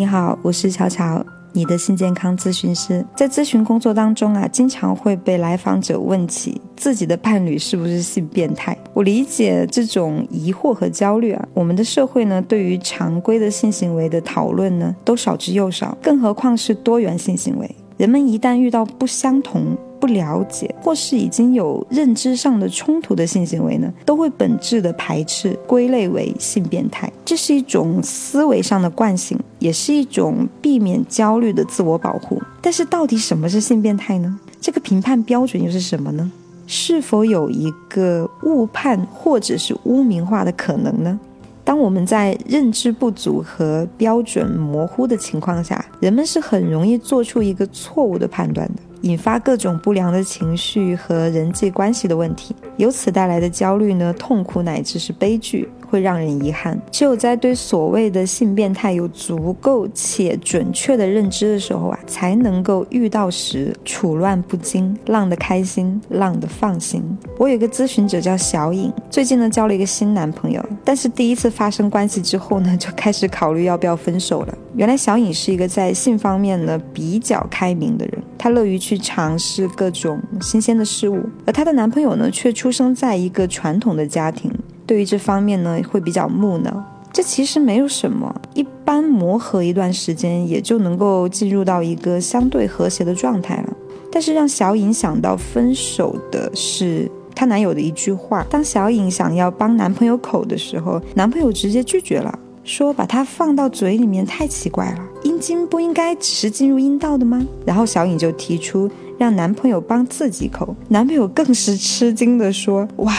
你好，我是巧巧，你的性健康咨询师。在咨询工作当中啊，经常会被来访者问起自己的伴侣是不是性变态。我理解这种疑惑和焦虑啊。我们的社会呢，对于常规的性行为的讨论呢，都少之又少，更何况是多元性行为。人们一旦遇到不相同、不了解，或是已经有认知上的冲突的性行为呢，都会本质的排斥，归类为性变态。这是一种思维上的惯性，也是一种避免焦虑的自我保护。但是，到底什么是性变态呢？这个评判标准又是什么呢？是否有一个误判或者是污名化的可能呢？当我们在认知不足和标准模糊的情况下，人们是很容易做出一个错误的判断的，引发各种不良的情绪和人际关系的问题，由此带来的焦虑呢、痛苦乃至是悲剧。会让人遗憾。只有在对所谓的性变态有足够且准确的认知的时候啊，才能够遇到时处乱不惊，浪得开心，浪得放心。我有一个咨询者叫小颖，最近呢交了一个新男朋友，但是第一次发生关系之后呢，就开始考虑要不要分手了。原来小颖是一个在性方面呢比较开明的人，她乐于去去尝试各种新鲜的事物，而她的男朋友呢却出生在一个传统的家庭。对于这方面呢，会比较木讷。这其实没有什么，一般磨合一段时间，也就能够进入到一个相对和谐的状态了。但是让小颖想到分手的是她男友的一句话。当小颖想要帮男朋友口的时候，男朋友直接拒绝了，说把它放到嘴里面太奇怪了，精不应该只是进入阴道的吗？然后小颖就提出让男朋友帮自己口，男朋友更是吃惊的说：“哇，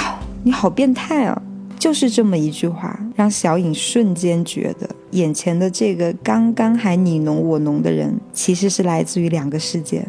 你好变态啊！”就是这么一句话，让小颖瞬间觉得，眼前的这个刚刚还你侬我侬的人，其实是来自于两个世界。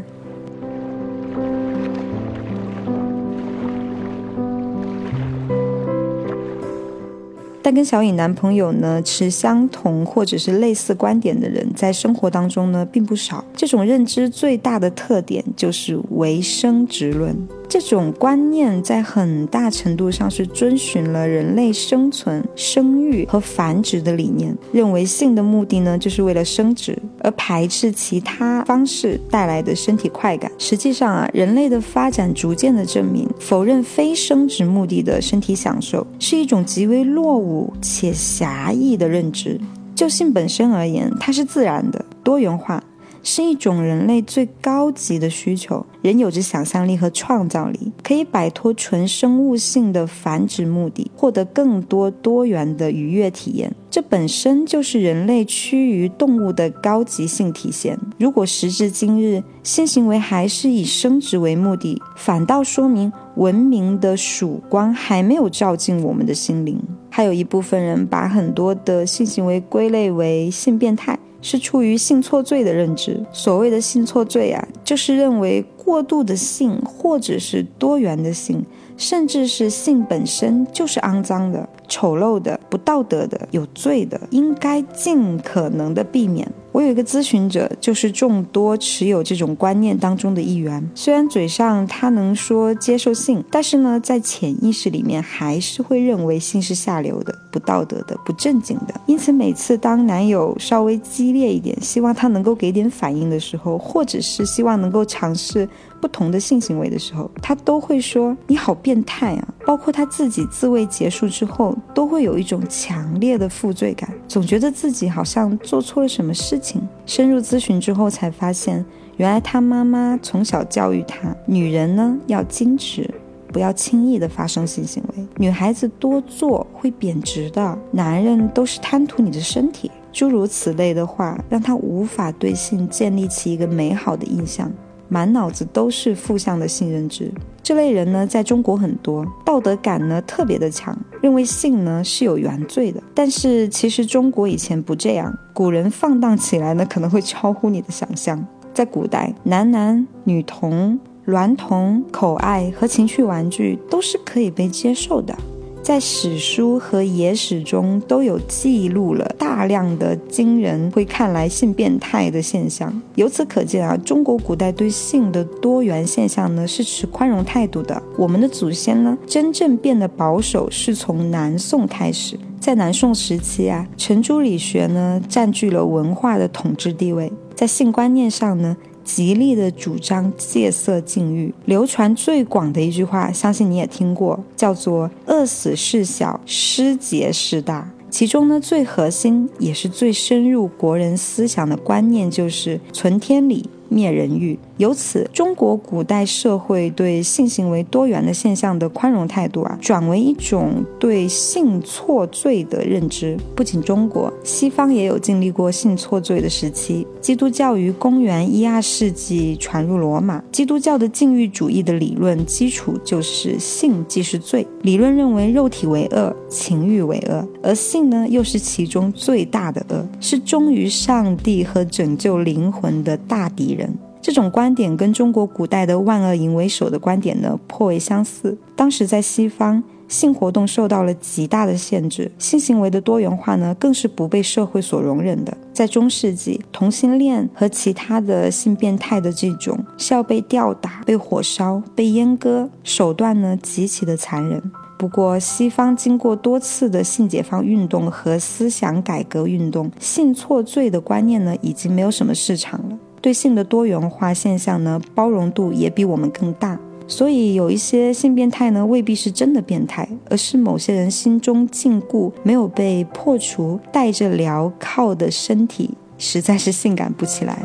但跟小颖男朋友呢持相同或者是类似观点的人，在生活当中呢并不少。这种认知最大的特点就是唯生殖论。这种观念在很大程度上是遵循了人类生存、生育和繁殖的理念，认为性的目的呢就是为了生殖，而排斥其他方式带来的身体快感。实际上啊，人类的发展逐渐的证明，否认非生殖目的的身体享受是一种极为落伍且狭义的认知。就性本身而言，它是自然的、多元化。是一种人类最高级的需求。人有着想象力和创造力，可以摆脱纯生物性的繁殖目的，获得更多多元的愉悦体验。这本身就是人类趋于动物的高级性体现。如果时至今日，性行为还是以生殖为目的，反倒说明文明的曙光还没有照进我们的心灵。还有一部分人把很多的性行为归类为性变态。是出于性错罪的认知。所谓的性错罪啊，就是认为过度的性，或者是多元的性，甚至是性本身就是肮脏的、丑陋的、不道德的、有罪的，应该尽可能的避免。我有一个咨询者，就是众多持有这种观念当中的一员。虽然嘴上他能说接受性，但是呢，在潜意识里面还是会认为性是下流的、不道德的、不正经的。因此，每次当男友稍微激烈一点，希望他能够给点反应的时候，或者是希望能够尝试。不同的性行为的时候，他都会说你好变变态啊！包括他自己自慰结束之后，都会有一种强烈的负罪感，总觉得自己好像做错了什么事情。深入咨询之后才发现，原来他妈妈从小教育他，女人呢要矜持，不要轻易的发生性行为，女孩子多做会贬值的，男人都是贪图你的身体，诸如此类的话，让他无法对性建立起一个美好的印象。满脑子都是负向的性认知，这类人呢，在中国很多，道德感呢特别的强，认为性呢是有原罪的。但是其实中国以前不这样，古人放荡起来呢，可能会超乎你的想象。在古代，男男女童、娈童、口爱和情趣玩具都是可以被接受的。在史书和野史中都有记录了大量的惊人会看来性变态的现象。由此可见啊，中国古代对性的多元现象呢是持宽容态度的。我们的祖先呢真正变得保守是从南宋开始。在南宋时期啊，程朱理学呢占据了文化的统治地位，在性观念上呢，极力的主张戒色禁欲。流传最广的一句话，相信你也听过，叫做“饿死事小，失节事大”。其中呢，最核心也是最深入国人思想的观念，就是存天理。灭人欲，由此中国古代社会对性行为多元的现象的宽容态度啊，转为一种对性错罪的认知。不仅中国，西方也有经历过性错罪的时期。基督教于公元一二世纪传入罗马，基督教的禁欲主义的理论基础就是性即是罪。理论认为肉体为恶，情欲为恶，而性呢又是其中最大的恶，是忠于上帝和拯救灵魂的大敌人人。这种观点跟中国古代的万恶淫为首的观点呢颇为相似。当时在西方，性活动受到了极大的限制，性行为的多元化呢更是不被社会所容忍的。在中世纪，同性恋和其他的性变态的这种是要被吊打、被火烧、被阉割，手段呢极其的残忍。不过，西方经过多次的性解放运动和思想改革运动，性错罪的观念呢已经没有什么市场了。对性的多元化现象呢，包容度也比我们更大，所以有一些性变态呢，未必是真的变态，而是某些人心中禁锢没有被破除，带着镣铐的身体，实在是性感不起来。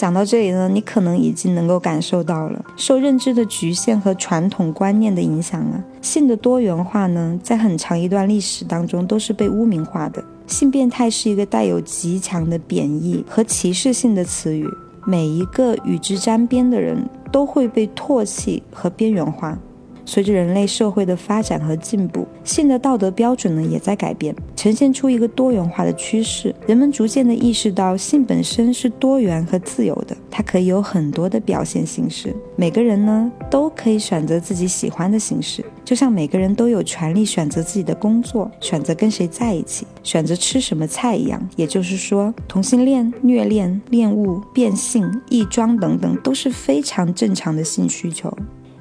讲到这里呢，你可能已经能够感受到了，受认知的局限和传统观念的影响啊，性的多元化呢，在很长一段历史当中都是被污名化的。性变态是一个带有极强的贬义和歧视性的词语，每一个与之沾边的人都会被唾弃和边缘化。随着人类社会的发展和进步，性的道德标准呢也在改变，呈现出一个多元化的趋势。人们逐渐的意识到，性本身是多元和自由的，它可以有很多的表现形式。每个人呢都可以选择自己喜欢的形式，就像每个人都有权利选择自己的工作，选择跟谁在一起，选择吃什么菜一样。也就是说，同性恋、虐恋、恋物、变性、异装等等，都是非常正常的性需求。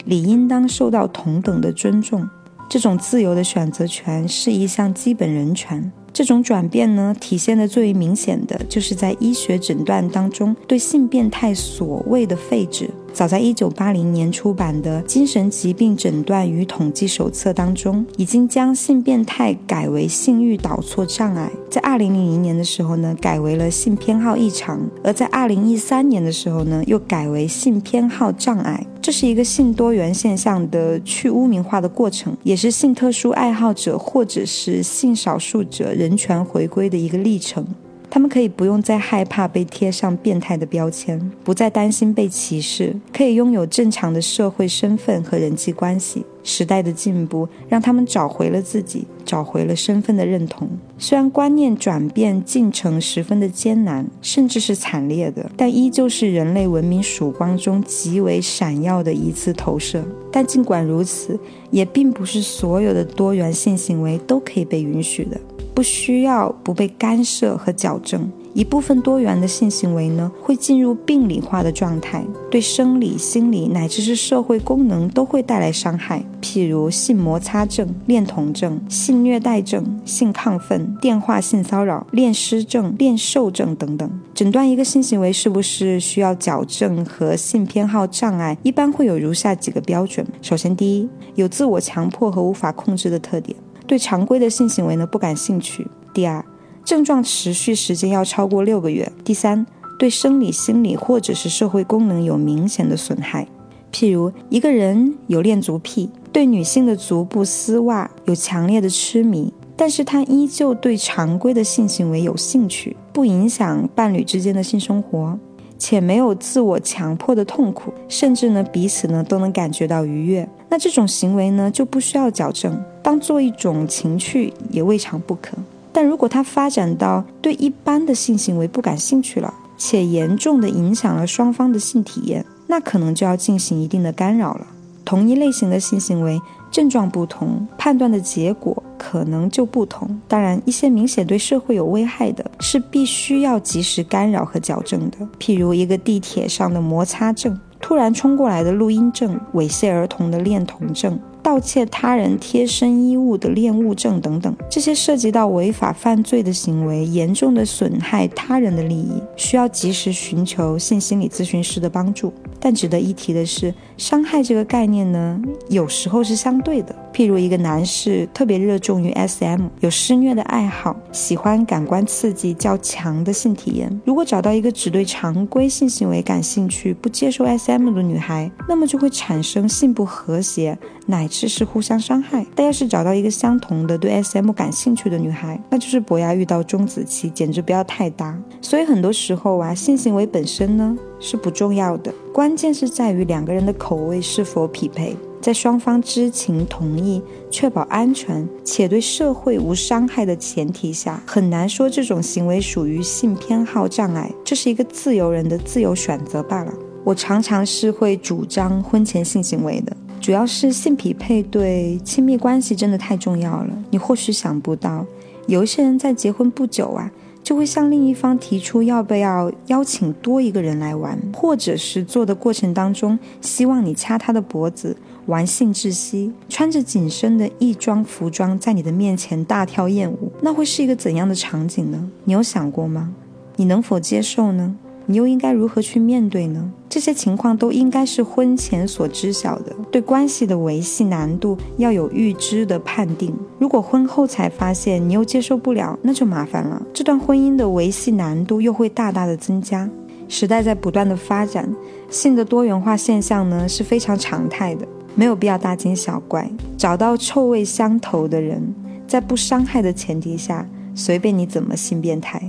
理应当受到同等的尊重。这种自由的选择权是一项基本人权。这种转变呢，体现的最为明显的就是在医学诊断当中对性变态所谓的废止。早在一九八零年出版的《精神疾病诊断与统计手册》当中，已经将性变态改为性欲导错障碍。在二零零零年的时候呢，改为了性偏好异常；而在二零一三年的时候呢，又改为性偏好障碍。这是一个性多元现象的去污名化的过程，也是性特殊爱好者或者是性少数者人权回归的一个历程。他们可以不用再害怕被贴上变态的标签，不再担心被歧视，可以拥有正常的社会身份和人际关系。时代的进步让他们找回了自己，找回了身份的认同。虽然观念转变进程十分的艰难，甚至是惨烈的，但依旧是人类文明曙光中极为闪耀的一次投射。但尽管如此，也并不是所有的多元性行为都可以被允许的。不需要不被干涉和矫正，一部分多元的性行为呢，会进入病理化的状态，对生理、心理乃至是社会功能都会带来伤害。譬如性摩擦症、恋童症、性虐待症、性亢奋、电话性骚扰、恋尸症、恋受症等等。诊断一个性行为是不是需要矫正和性偏好障碍，一般会有如下几个标准：首先，第一，有自我强迫和无法控制的特点。对常规的性行为呢不感兴趣。第二，症状持续时间要超过六个月。第三，对生理、心理或者是社会功能有明显的损害。譬如一个人有恋足癖，对女性的足部丝袜有强烈的痴迷，但是他依旧对常规的性行为有兴趣，不影响伴侣之间的性生活。且没有自我强迫的痛苦，甚至呢彼此呢都能感觉到愉悦，那这种行为呢就不需要矫正，当做一种情趣也未尝不可。但如果它发展到对一般的性行为不感兴趣了，且严重的影响了双方的性体验，那可能就要进行一定的干扰了。同一类型的性行为症状不同，判断的结果可能就不同。当然，一些明显对社会有危害的，是必须要及时干扰和矫正的，譬如一个地铁上的摩擦症，突然冲过来的录音症，猥亵儿童的恋童症。盗窃他人贴身衣物的恋物证等等，这些涉及到违法犯罪的行为，严重的损害他人的利益，需要及时寻求性心理咨询师的帮助。但值得一提的是，伤害这个概念呢，有时候是相对的。譬如一个男士特别热衷于 SM，有施虐的爱好，喜欢感官刺激较强的性体验。如果找到一个只对常规性行为感兴趣、不接受 SM 的女孩，那么就会产生性不和谐，乃至是互相伤害。但要是找到一个相同的对 SM 感兴趣的女孩，那就是伯牙遇到钟子期，简直不要太搭。所以很多时候啊，性行为本身呢是不重要的，关键是在于两个人的口味是否匹配。在双方知情同意、确保安全且对社会无伤害的前提下，很难说这种行为属于性偏好障碍。这是一个自由人的自由选择罢了。我常常是会主张婚前性行为的，主要是性匹配对亲密关系真的太重要了。你或许想不到，有一些人在结婚不久啊。就会向另一方提出要不要邀请多一个人来玩，或者是做的过程当中，希望你掐他的脖子，玩性窒息，穿着紧身的异装服装在你的面前大跳艳舞，那会是一个怎样的场景呢？你有想过吗？你能否接受呢？你又应该如何去面对呢？这些情况都应该是婚前所知晓的，对关系的维系难度要有预知的判定。如果婚后才发现你又接受不了，那就麻烦了。这段婚姻的维系难度又会大大的增加。时代在不断的发展，性的多元化现象呢是非常常态的，没有必要大惊小怪。找到臭味相投的人，在不伤害的前提下，随便你怎么性变态。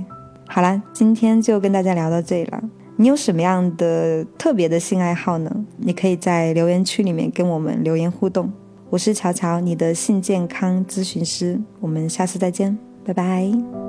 好了，今天就跟大家聊到这里了。你有什么样的特别的性爱好呢？你可以在留言区里面跟我们留言互动。我是乔乔，你的性健康咨询师。我们下次再见，拜拜。